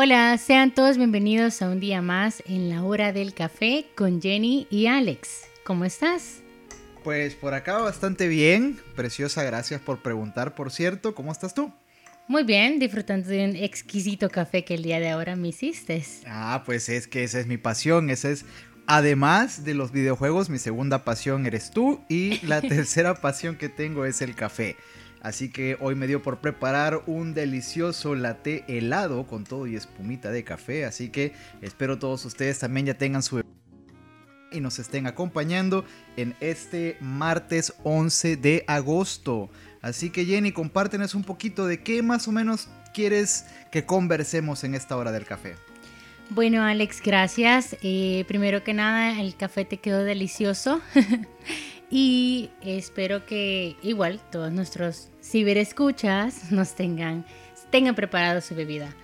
Hola, sean todos bienvenidos a un día más en la hora del café con Jenny y Alex. ¿Cómo estás? Pues por acá bastante bien. Preciosa, gracias por preguntar, por cierto. ¿Cómo estás tú? Muy bien, disfrutando de un exquisito café que el día de ahora me hiciste. Ah, pues es que esa es mi pasión, esa es Además de los videojuegos, mi segunda pasión eres tú y la tercera pasión que tengo es el café. Así que hoy me dio por preparar un delicioso latte helado con todo y espumita de café. Así que espero todos ustedes también ya tengan su y nos estén acompañando en este martes 11 de agosto. Así que Jenny, compártenos un poquito de qué más o menos quieres que conversemos en esta hora del café. Bueno, Alex, gracias. Eh, primero que nada, el café te quedó delicioso. y espero que igual todos nuestros ciberescuchas nos tengan, tengan preparado su bebida.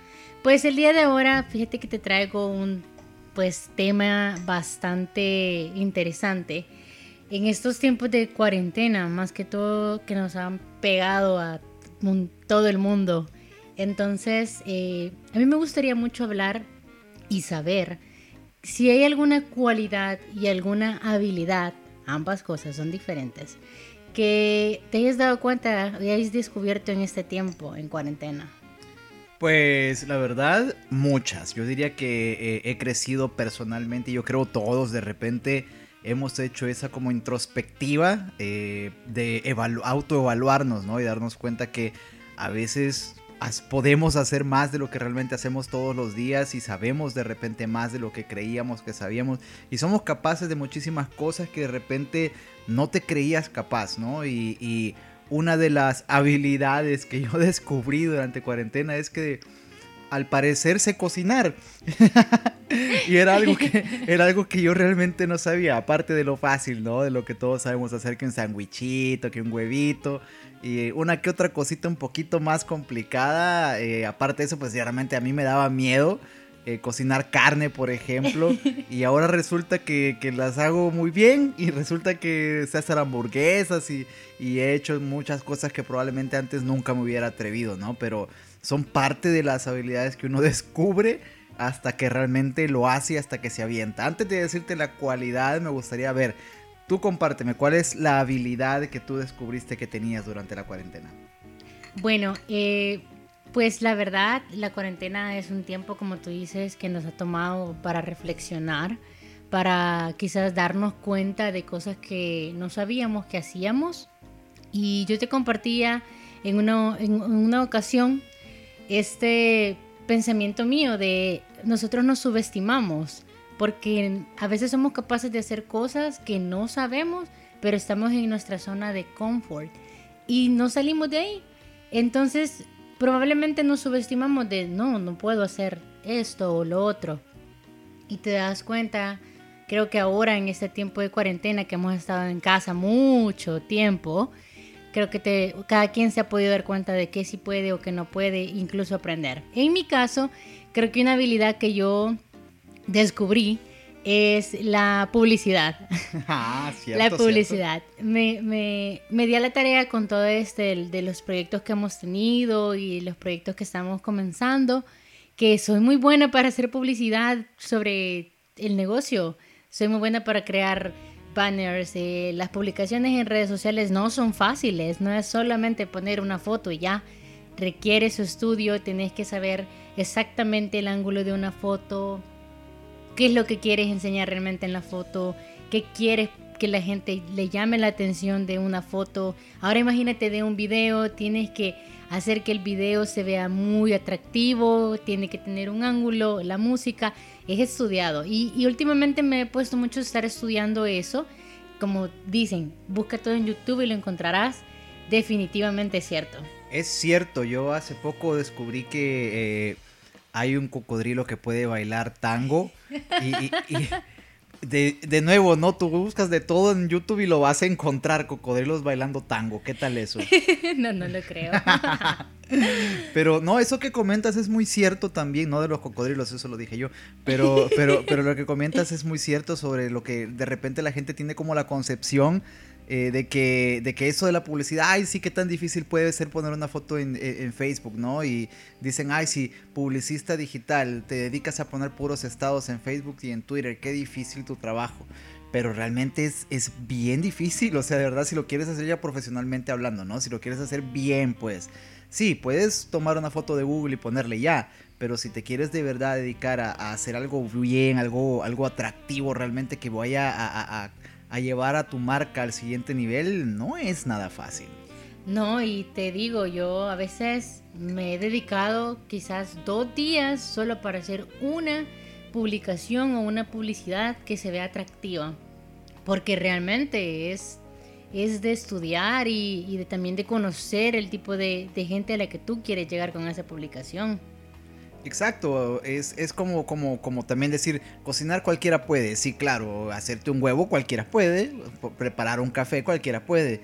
Pues el día de ahora, fíjate que te traigo un pues tema bastante interesante. En estos tiempos de cuarentena, más que todo que nos han pegado a todo el mundo. Entonces, eh, a mí me gustaría mucho hablar y saber si hay alguna cualidad y alguna habilidad, ambas cosas son diferentes, que te hayas dado cuenta y hayas descubierto en este tiempo, en cuarentena. Pues la verdad, muchas. Yo diría que eh, he crecido personalmente, yo creo todos de repente hemos hecho esa como introspectiva eh, de autoevaluarnos, ¿no? Y darnos cuenta que a veces podemos hacer más de lo que realmente hacemos todos los días y sabemos de repente más de lo que creíamos que sabíamos y somos capaces de muchísimas cosas que de repente no te creías capaz, ¿no? Y, una de las habilidades que yo descubrí durante cuarentena es que al parecer sé cocinar. y era algo, que, era algo que yo realmente no sabía, aparte de lo fácil, ¿no? De lo que todos sabemos hacer, que un sandwichito, que un huevito y una que otra cosita un poquito más complicada. Eh, aparte de eso, pues realmente a mí me daba miedo eh, cocinar carne, por ejemplo. y ahora resulta que, las hago muy bien y resulta que sé hacer hamburguesas y, y, he hecho muchas cosas que probablemente antes nunca me hubiera atrevido, ¿no? Pero son parte de las habilidades que uno descubre hasta que realmente lo hace hasta que se avienta. Antes de decirte la cualidad, me gustaría ver, Tú compárteme, ¿cuál es la habilidad que tú descubriste que tenías durante la cuarentena? Bueno, eh, pues la verdad, la cuarentena es un tiempo, como tú dices, que nos ha tomado para reflexionar, para quizás darnos cuenta de cosas que no sabíamos que hacíamos. Y yo te compartía en una, en una ocasión este pensamiento mío de nosotros nos subestimamos porque a veces somos capaces de hacer cosas que no sabemos, pero estamos en nuestra zona de confort y no salimos de ahí. Entonces, probablemente nos subestimamos de, no, no puedo hacer esto o lo otro. Y te das cuenta, creo que ahora en este tiempo de cuarentena que hemos estado en casa mucho tiempo, creo que te, cada quien se ha podido dar cuenta de qué sí puede o qué no puede, incluso aprender. En mi caso, creo que una habilidad que yo descubrí es la publicidad. Ah, cierto, la publicidad. Me, me, me, di a la tarea con todo este de los proyectos que hemos tenido y los proyectos que estamos comenzando, que soy muy buena para hacer publicidad sobre el negocio. Soy muy buena para crear banners. Eh, las publicaciones en redes sociales no son fáciles, no es solamente poner una foto y ya. Requiere su estudio, tenés que saber exactamente el ángulo de una foto, qué es lo que quieres enseñar realmente en la foto, qué quieres que la gente le llame la atención de una foto. Ahora imagínate de un video, tienes que hacer que el video se vea muy atractivo, tiene que tener un ángulo, la música, es estudiado. Y, últimamente me he puesto mucho a estar estudiando eso. Como dicen, busca todo en YouTube y lo encontrarás. Definitivamente es cierto. Es cierto, yo hace poco descubrí que eh, hay un cocodrilo que puede bailar tango y, de, nuevo, ¿no? Tú buscas de todo en YouTube y lo vas a encontrar, cocodrilos bailando tango. ¿Qué tal eso? no, no lo creo. pero no, eso que comentas es muy cierto también, no de los cocodrilos, eso lo dije yo, pero, pero, pero lo que comentas es muy cierto sobre lo que de repente la gente tiene como la concepción eh, de, que, de que eso de la publicidad, ay, sí, que tan difícil puede ser poner una foto en, Facebook, ¿no? Y dicen, ay, sí, publicista digital, te dedicas a poner puros estados en Facebook y en Twitter, qué difícil tu trabajo. Pero realmente es, es bien difícil, o sea, de verdad, si lo quieres hacer ya profesionalmente hablando, ¿no? Si lo quieres hacer bien, pues sí, puedes tomar una foto de Google y ponerle ya, pero si te quieres de verdad dedicar a, hacer algo bien, algo, algo atractivo realmente que vaya a llevar a tu marca al siguiente nivel no es nada fácil. No, y te digo, yo a veces me he dedicado quizás dos días solo para hacer una publicación o una publicidad que se vea atractiva. Porque realmente es, es de estudiar y, de, también de conocer el tipo de, de gente a la que tú quieres llegar con esa publicación. Exacto, es, es como, como, como también decir, cocinar cualquiera puede, sí, claro, hacerte un huevo cualquiera puede, preparar un café cualquiera puede.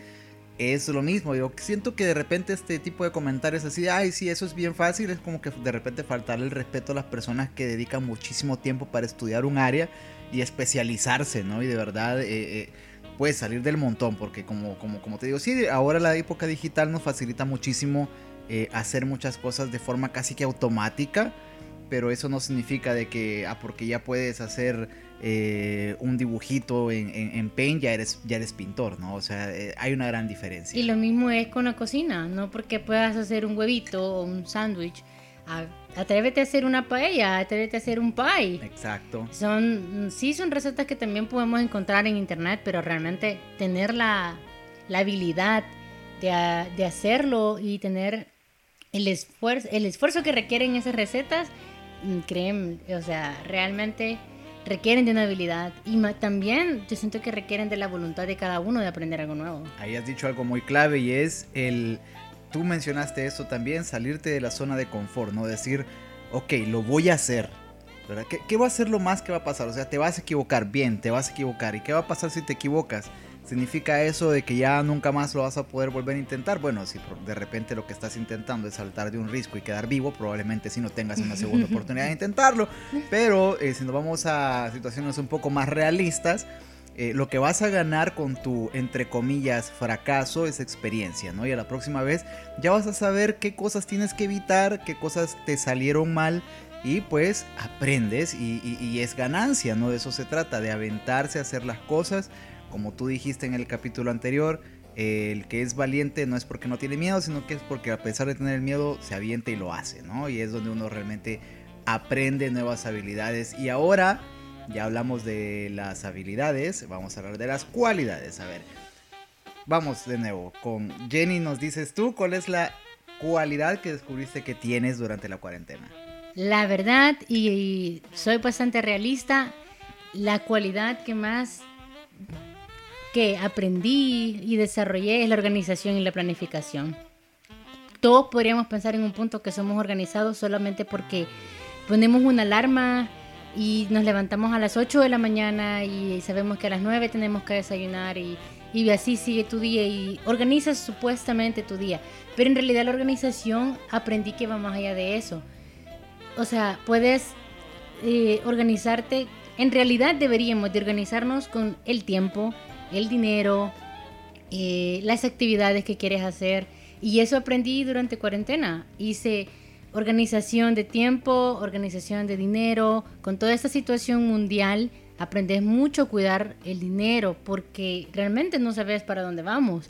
Es lo mismo, yo siento que de repente este tipo de comentarios así, ay, sí, eso es bien fácil, es como que de repente faltarle el respeto a las personas que dedican muchísimo tiempo para estudiar un área y especializarse, ¿no? Y de verdad... Eh, eh, salir del montón, porque como, como, como te digo, sí, ahora la época digital nos facilita muchísimo eh, hacer muchas cosas de forma casi que automática, pero eso no significa de que, ah, porque ya puedes hacer eh, un dibujito en, en, Paint, ya eres, ya eres pintor, ¿no? O sea, eh, hay una gran diferencia. Y lo mismo es con la cocina, no porque puedas hacer un huevito o un sándwich. Atrévete a hacer una paella, atrévete a hacer un pie. Exacto. Son, sí, son recetas que también podemos encontrar en internet, pero realmente tener la, la habilidad de, de hacerlo y tener el esfuerzo, el esfuerzo que requieren esas recetas, mm, creen, o sea, realmente requieren de una habilidad y también yo siento que requieren de la voluntad de cada uno de aprender algo nuevo. Ahí has dicho algo muy clave y es el, tú mencionaste eso también, salirte de la zona de confort, ¿no? Decir, ok, lo voy a hacer. ¿verdad? ¿Qué, ¿Qué va a ser lo más que va a pasar? O sea, te vas a equivocar, bien, te vas a equivocar. ¿Y qué va a pasar si te equivocas? ¿Significa eso de que ya nunca más lo vas a poder volver a intentar? Bueno, si de repente lo que estás intentando es saltar de un risco y quedar vivo, probablemente sí no tengas una segunda oportunidad de intentarlo. Pero eh, si nos vamos a situaciones un poco más realistas, eh, lo que vas a ganar con tu, entre comillas, fracaso es experiencia, ¿no? Y a la próxima vez ya vas a saber qué cosas tienes que evitar, qué cosas te salieron mal y pues aprendes y, y es ganancia, ¿no? De eso se trata, de aventarse a hacer las cosas como tú dijiste en el capítulo anterior, el que es valiente no es porque no tiene miedo, sino que es porque a pesar de tener el miedo se avienta y lo hace, ¿no? Y es donde uno realmente aprende nuevas habilidades. Y ahora ya hablamos de las habilidades, vamos a hablar de las cualidades. A ver, vamos de nuevo con Jenny, nos dices tú cuál es la cualidad que descubriste que tienes durante la cuarentena. La verdad, y soy bastante realista, la cualidad que más que aprendí y desarrollé es la organización y la planificación. Todos podríamos pensar en un punto que somos organizados solamente porque ponemos una alarma y nos levantamos a las 8 de la mañana y sabemos que a las 9 tenemos que desayunar y, y así sigue tu día y organizas supuestamente tu día. Pero en realidad la organización aprendí que va más allá de eso. O sea, puedes eh, organizarte, en realidad deberíamos de organizarnos con el tiempo, el dinero, eh, las actividades que quieres hacer. Y eso aprendí durante cuarentena. Hice organización de tiempo, organización de dinero. Con toda esta situación mundial, aprendes mucho a cuidar el dinero porque realmente no sabes para dónde vamos.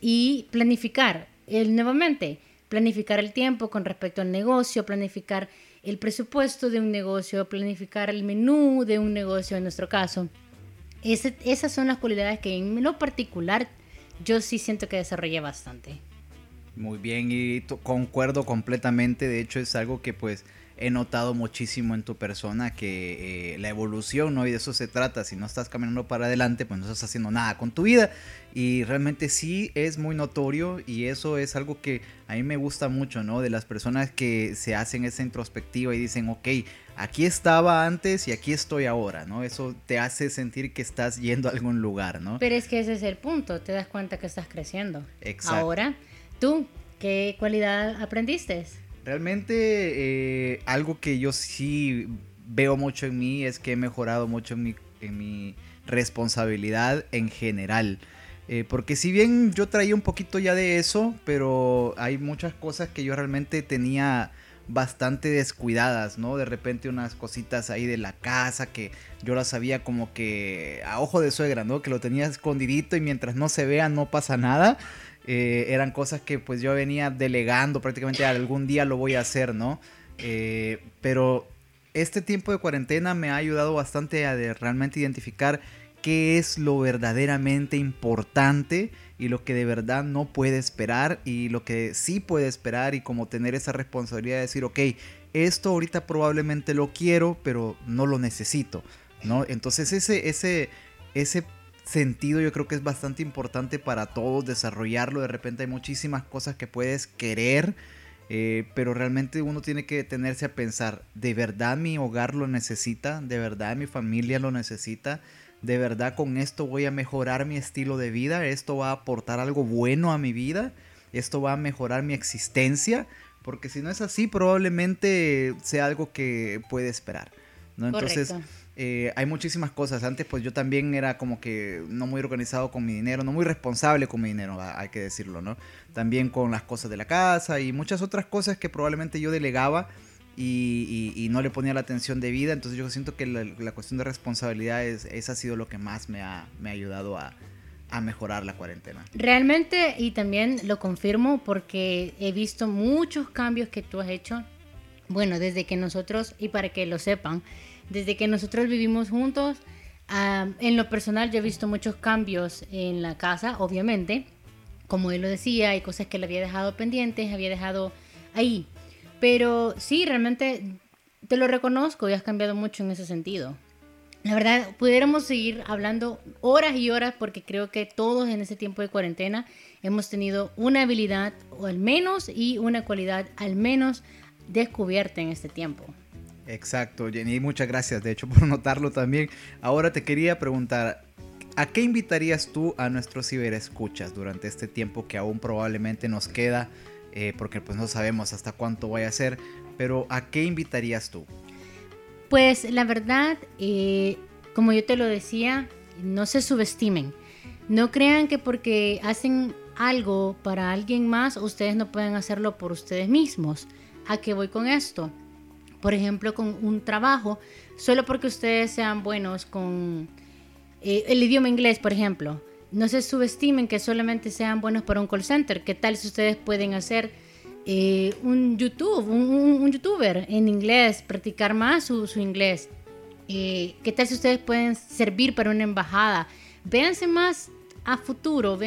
Y planificar, el, nuevamente, planificar el tiempo con respecto al negocio, planificar el presupuesto de un negocio, planificar el menú de un negocio en nuestro caso esas son las cualidades que en lo particular yo sí siento que desarrollé bastante. Muy bien, y concuerdo completamente. De hecho, es algo que pues he notado muchísimo en tu persona, que eh, la evolución, ¿no? Y de eso se trata. Si no estás caminando para adelante, pues no estás haciendo nada con tu vida. Y realmente sí es muy notorio y eso es algo que a mí me gusta mucho, ¿no? De las personas que se hacen esa introspectiva y dicen, ok, aquí estaba antes y aquí estoy ahora, ¿no? Eso te hace sentir que estás yendo a algún lugar, ¿no? Pero es que ese es el punto, te das cuenta que estás creciendo. Exacto. Ahora, tú, ¿qué cualidad aprendiste? Realmente eh, algo que yo sí veo mucho en mí es que he mejorado mucho en mi, en mi responsabilidad en general. Eh, porque si bien yo traía un poquito ya de eso, pero hay muchas cosas que yo realmente tenía bastante descuidadas, ¿no? De repente unas cositas ahí de la casa que yo las sabía como que a ojo de suegra, ¿no? Que lo tenía escondidito y mientras no se vea no pasa nada. Eh, eran cosas que pues yo venía delegando prácticamente algún día lo voy a hacer, ¿no? Eh, pero este tiempo de cuarentena me ha ayudado bastante a realmente identificar qué es lo verdaderamente importante y lo que de verdad no puede esperar y lo que sí puede esperar y como tener esa responsabilidad de decir, ok, esto ahorita probablemente lo quiero, pero no lo necesito, ¿no? Entonces ese, ese, ese sentido yo creo que es bastante importante para todos desarrollarlo. De repente hay muchísimas cosas que puedes querer, eh, pero realmente uno tiene que detenerse a pensar, ¿de verdad mi hogar lo necesita? ¿De verdad mi familia lo necesita? de verdad con esto voy a mejorar mi estilo de vida, esto va a aportar algo bueno a mi vida, esto va a mejorar mi existencia, porque si no es así probablemente sea algo que puede esperar. ¿no? Entonces eh, hay muchísimas cosas. Antes pues yo también era como que no muy organizado con mi dinero, no muy responsable con mi dinero, hay que decirlo, ¿no? También con las cosas de la casa y muchas otras cosas que probablemente yo delegaba y, no le ponía la atención de vida. Entonces yo siento que la, cuestión de responsabilidad es, esa ha sido lo que más me ha, me ha ayudado a, a, mejorar la cuarentena. Realmente, y también lo confirmo porque he visto muchos cambios que tú has hecho. Bueno, desde que nosotros, y para que lo sepan, desde que nosotros vivimos juntos, ah, en lo personal yo he visto muchos cambios en la casa, obviamente. Como él lo decía, hay cosas que le había dejado pendientes, había dejado ahí pero sí, realmente te lo reconozco y has cambiado mucho en ese sentido. La verdad, pudiéramos seguir hablando horas y horas porque creo que todos en ese tiempo de cuarentena hemos tenido una habilidad o al menos y una cualidad al menos descubierta en este tiempo. Exacto, Jenny, muchas gracias de hecho por notarlo también. Ahora te quería preguntar, ¿a qué invitarías tú a nuestros ciberescuchas durante este tiempo que aún probablemente nos queda eh, porque pues no sabemos hasta cuánto vaya a ser, pero ¿a qué invitarías tú? Pues la verdad, eh, como yo te lo decía, no se subestimen. No crean que porque hacen algo para alguien más, ustedes no pueden hacerlo por ustedes mismos. ¿A qué voy con esto? Por ejemplo, con un trabajo, solo porque ustedes sean buenos con eh, el idioma inglés, por ejemplo no se subestimen que solamente sean buenos para un call center. ¿Qué tal si ustedes pueden hacer eh, un YouTube, un, youtuber en inglés, practicar más su, inglés? Eh, ¿Qué tal si ustedes pueden servir para una embajada? Véanse más a futuro,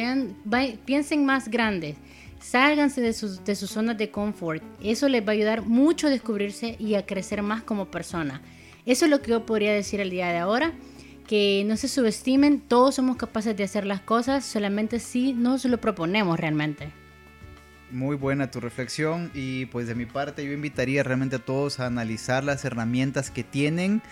piensen más grandes. Sálganse de sus, de zonas de confort. Eso les va a ayudar mucho a descubrirse y a crecer más como persona. Eso es lo que yo podría decir el día de ahora que no se subestimen, todos somos capaces de hacer las cosas, solamente si nos lo proponemos realmente. Muy buena tu reflexión y pues de mi parte yo invitaría realmente a todos a analizar las herramientas que tienen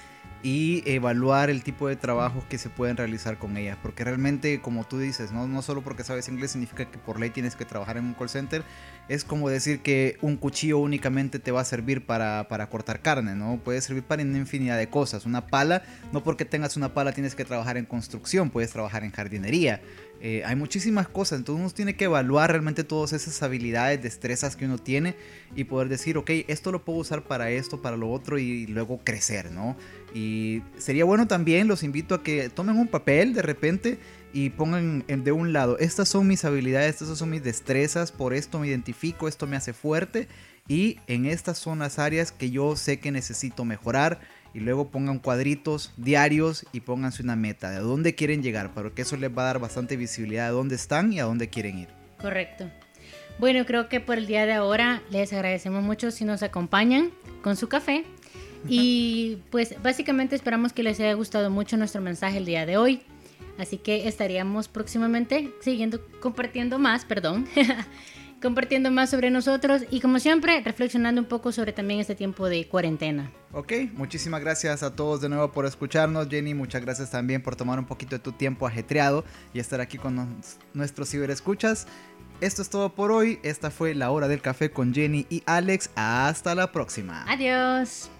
y evaluar el tipo de trabajos que se pueden realizar con ellas. Porque realmente, como tú dices, ¿no? no solo porque sabes inglés significa que por ley tienes que trabajar en un call center. Es como decir que un cuchillo únicamente te va a servir para, para cortar carne, ¿no? Puede servir para una infinidad de cosas. Una pala, no porque tengas una pala tienes que trabajar en construcción, puedes trabajar en jardinería. Eh, hay muchísimas cosas, entonces uno tiene que evaluar realmente todas esas habilidades, destrezas que uno tiene y poder decir, ok, esto lo puedo usar para esto, para lo otro y luego crecer, ¿no? Y sería bueno también, los invito a que tomen un papel de repente y pongan de un lado, estas son mis habilidades, estas son mis destrezas, por esto me identifico, esto me hace fuerte y en estas son las áreas que yo sé que necesito mejorar y luego pongan cuadritos diarios y pónganse una meta de dónde quieren llegar, porque eso les va a dar bastante visibilidad de dónde están y a dónde quieren ir. Correcto. Bueno, creo que por el día de ahora les agradecemos mucho si nos acompañan con su café. Y pues básicamente esperamos que les haya gustado mucho nuestro mensaje el día de hoy. Así que estaríamos próximamente siguiendo compartiendo más, perdón, compartiendo más sobre nosotros y como siempre reflexionando un poco sobre también este tiempo de cuarentena. Ok, muchísimas gracias a todos de nuevo por escucharnos, Jenny. Muchas gracias también por tomar un poquito de tu tiempo ajetreado y estar aquí con nuestros ciberescuchas. Esto es todo por hoy. Esta fue la hora del café con Jenny y Alex. Hasta la próxima. Adiós.